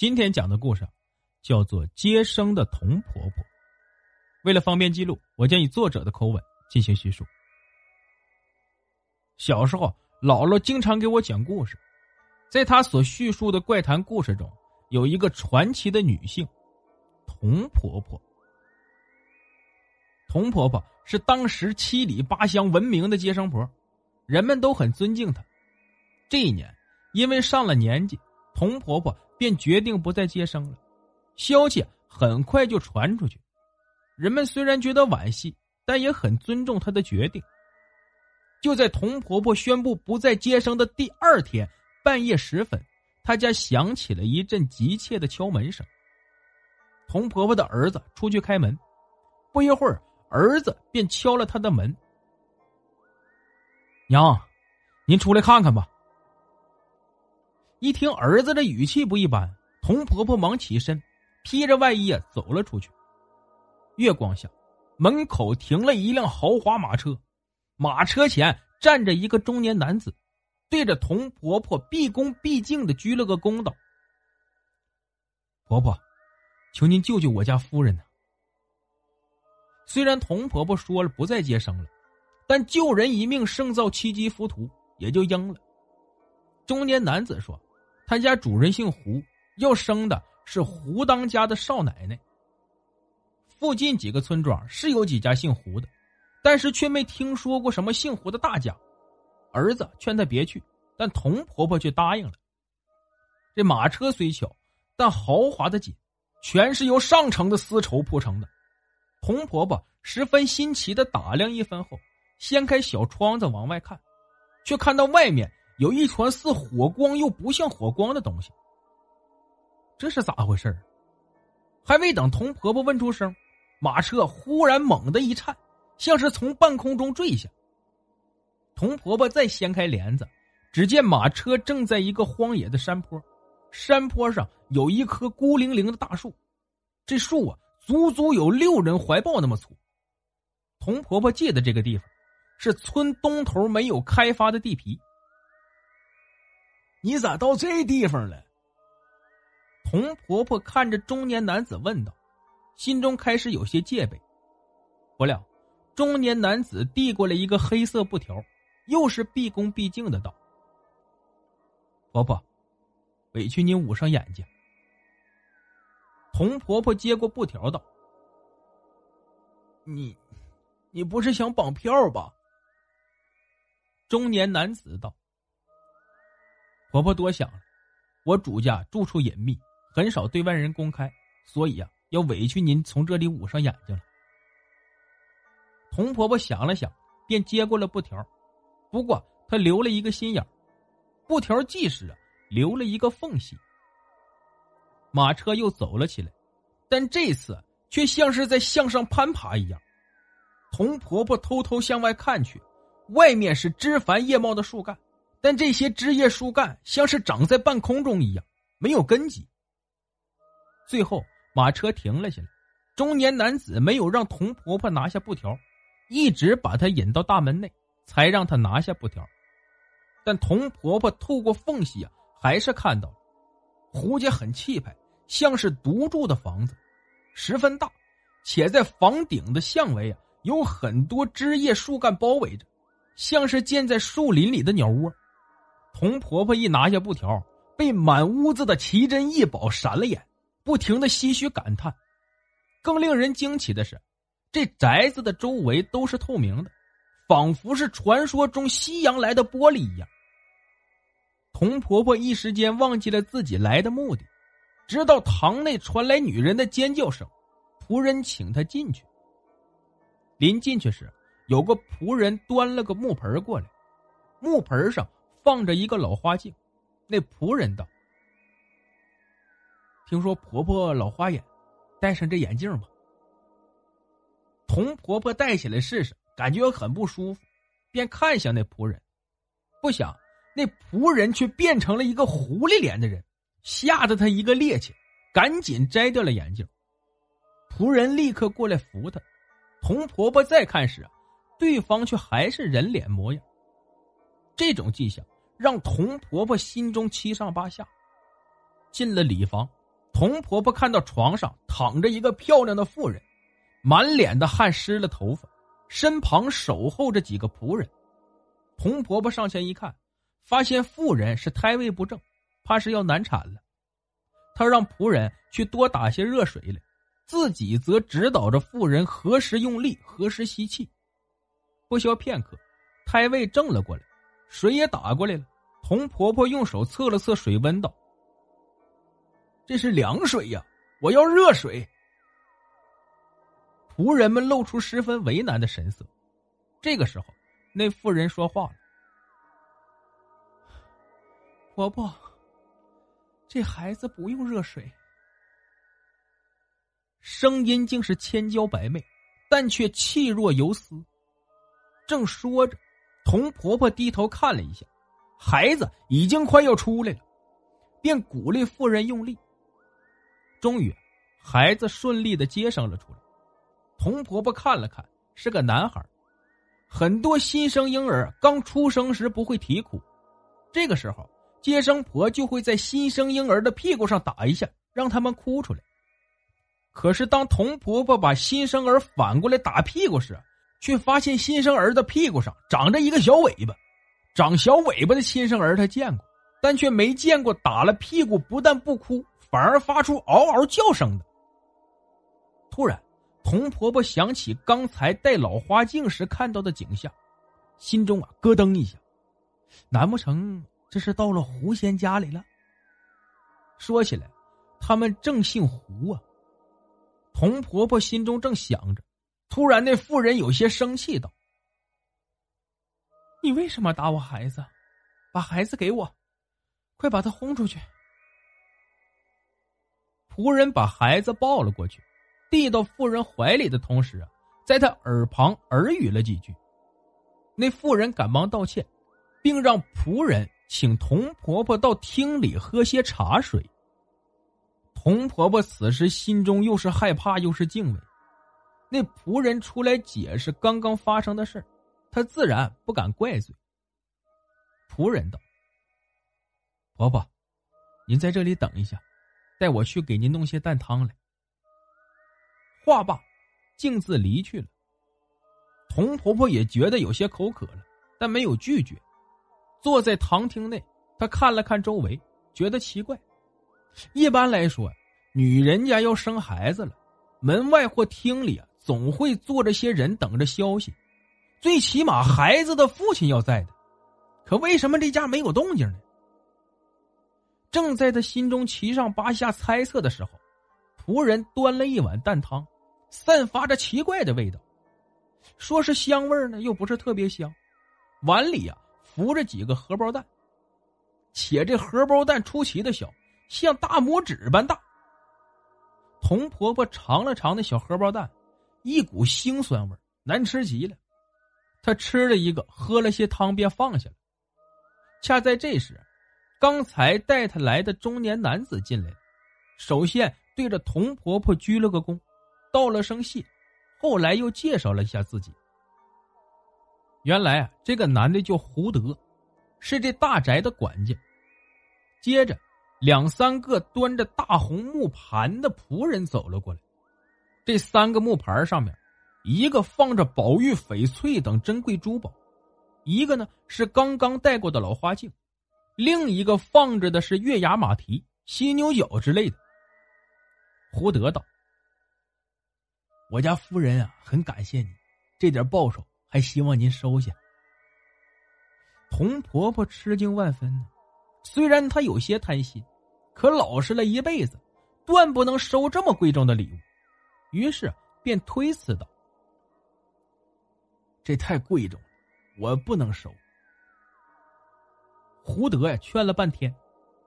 今天讲的故事叫做《接生的童婆婆》。为了方便记录，我将以作者的口吻进行叙述。小时候，姥姥经常给我讲故事，在她所叙述的怪谈故事中，有一个传奇的女性——童婆婆。童婆婆是当时七里八乡闻名的接生婆，人们都很尊敬她。这一年，因为上了年纪，童婆婆。便决定不再接生了，消息很快就传出去。人们虽然觉得惋惜，但也很尊重她的决定。就在童婆婆宣布不再接生的第二天半夜时分，她家响起了一阵急切的敲门声。童婆婆的儿子出去开门，不一会儿，儿子便敲了她的门：“娘，您出来看看吧。”一听儿子的语气不一般，童婆婆忙起身，披着外衣走了出去。月光下，门口停了一辆豪华马车，马车前站着一个中年男子，对着童婆婆毕恭毕敬的鞠了个躬，道：“婆婆，求您救救我家夫人呐！”虽然童婆婆说了不再接生了，但救人一命胜造七级浮屠，也就应了。中年男子说。他家主人姓胡，要生的是胡当家的少奶奶。附近几个村庄是有几家姓胡的，但是却没听说过什么姓胡的大家。儿子劝他别去，但童婆婆却答应了。这马车虽小，但豪华的紧，全是由上乘的丝绸铺成的。童婆婆十分新奇的打量一番后，掀开小窗子往外看，却看到外面。有一团似火光又不像火光的东西，这是咋回事还没等童婆婆问出声，马车忽然猛地一颤，像是从半空中坠下。童婆婆再掀开帘子，只见马车正在一个荒野的山坡，山坡上有一棵孤零零的大树，这树啊，足足有六人怀抱那么粗。童婆婆借的这个地方，是村东头没有开发的地皮。你咋到这地方了？童婆婆看着中年男子问道，心中开始有些戒备。不料，中年男子递过来一个黑色布条，又是毕恭毕敬的道：“婆婆，委屈您捂上眼睛。”童婆婆接过布条道：“你，你不是想绑票吧？”中年男子道。婆婆多想了，我主家住处隐秘，很少对外人公开，所以呀，要委屈您从这里捂上眼睛了。童婆婆想了想，便接过了布条，不过她留了一个心眼布条即使留了一个缝隙。马车又走了起来，但这次却像是在向上攀爬一样。童婆婆偷偷向外看去，外面是枝繁叶茂的树干。但这些枝叶树干像是长在半空中一样，没有根基。最后，马车停了下来，中年男子没有让童婆婆拿下布条，一直把她引到大门内，才让她拿下布条。但童婆婆透过缝隙啊，还是看到胡家很气派，像是独住的房子，十分大，且在房顶的巷围啊，有很多枝叶树干包围着，像是建在树林里的鸟窝。童婆婆一拿下布条，被满屋子的奇珍异宝闪了眼，不停的唏嘘感叹。更令人惊奇的是，这宅子的周围都是透明的，仿佛是传说中西洋来的玻璃一样。童婆婆一时间忘记了自己来的目的，直到堂内传来女人的尖叫声，仆人请她进去。临进去时，有个仆人端了个木盆过来。木盆上放着一个老花镜。那仆人道：“听说婆婆老花眼，戴上这眼镜吧。”童婆婆戴起来试试，感觉很不舒服，便看向那仆人，不想那仆人却变成了一个狐狸脸的人，吓得他一个趔趄，赶紧摘掉了眼镜。仆人立刻过来扶他。童婆婆再看时，对方却还是人脸模样。这种迹象让童婆婆心中七上八下。进了礼房，童婆婆看到床上躺着一个漂亮的妇人，满脸的汗湿了头发，身旁守候着几个仆人。童婆婆上前一看，发现妇人是胎位不正，怕是要难产了。她让仆人去多打些热水来。自己则指导着妇人何时用力，何时吸气。不消片刻，胎位正了过来，水也打过来了。童婆婆用手测了测水温，道：“这是凉水呀，我要热水。”仆人们露出十分为难的神色。这个时候，那妇人说话了：“婆婆，这孩子不用热水。”声音竟是千娇百媚，但却气若游丝。正说着，童婆婆低头看了一下，孩子已经快要出来了，便鼓励妇人用力。终于，孩子顺利的接生了出来。童婆婆看了看，是个男孩。很多新生婴儿刚出生时不会啼哭，这个时候接生婆就会在新生婴儿的屁股上打一下，让他们哭出来。可是，当童婆婆把新生儿反过来打屁股时，却发现新生儿的屁股上长着一个小尾巴。长小尾巴的新生儿他见过，但却没见过打了屁股不但不哭，反而发出嗷嗷叫声的。突然，童婆婆想起刚才戴老花镜时看到的景象，心中啊咯噔一下，难不成这是到了狐仙家里了？说起来，他们正姓胡啊。童婆婆心中正想着，突然那妇人有些生气道：“你为什么打我孩子？把孩子给我，快把他轰出去！”仆人把孩子抱了过去，递到妇人怀里的同时啊，在他耳旁耳语了几句。那妇人赶忙道歉，并让仆人请童婆婆到厅里喝些茶水。童婆婆此时心中又是害怕又是敬畏，那仆人出来解释刚刚发生的事他自然不敢怪罪。仆人道：“婆婆，您在这里等一下，带我去给您弄些蛋汤来。”话罢，径自离去了。童婆婆也觉得有些口渴了，但没有拒绝，坐在堂厅内，她看了看周围，觉得奇怪。一般来说，女人家要生孩子了，门外或厅里啊，总会坐着些人等着消息，最起码孩子的父亲要在的。可为什么这家没有动静呢？正在他心中七上八下猜测的时候，仆人端了一碗蛋汤，散发着奇怪的味道，说是香味呢，又不是特别香。碗里啊，浮着几个荷包蛋，且这荷包蛋出奇的小。像大拇指般大。童婆婆尝了尝那小荷包蛋，一股腥酸味，难吃极了。他吃了一个，喝了些汤，便放下了。恰在这时，刚才带他来的中年男子进来了，首先对着童婆婆鞠了个躬，道了声谢，后来又介绍了一下自己。原来啊，这个男的叫胡德，是这大宅的管家。接着。两三个端着大红木盘的仆人走了过来，这三个木牌上面，一个放着宝玉、翡翠等珍贵珠宝，一个呢是刚刚戴过的老花镜，另一个放着的是月牙马蹄、犀牛角之类的。胡德道：“我家夫人啊，很感谢你，这点报酬还希望您收下。”童婆婆吃惊万分呢，虽然她有些贪心。可老实了一辈子，断不能收这么贵重的礼物，于是便推辞道：“这太贵重了，我不能收。”胡德呀劝了半天，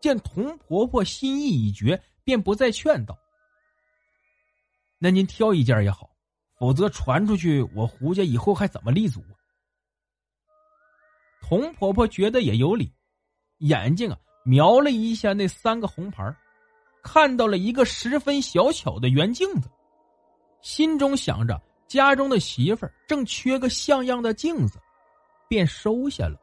见童婆婆心意已决，便不再劝道：“那您挑一件也好，否则传出去，我胡家以后还怎么立足？”啊童婆婆觉得也有理，眼睛啊瞄了一下那三个红牌，看到了一个十分小巧的圆镜子，心中想着家中的媳妇儿正缺个像样的镜子，便收下了。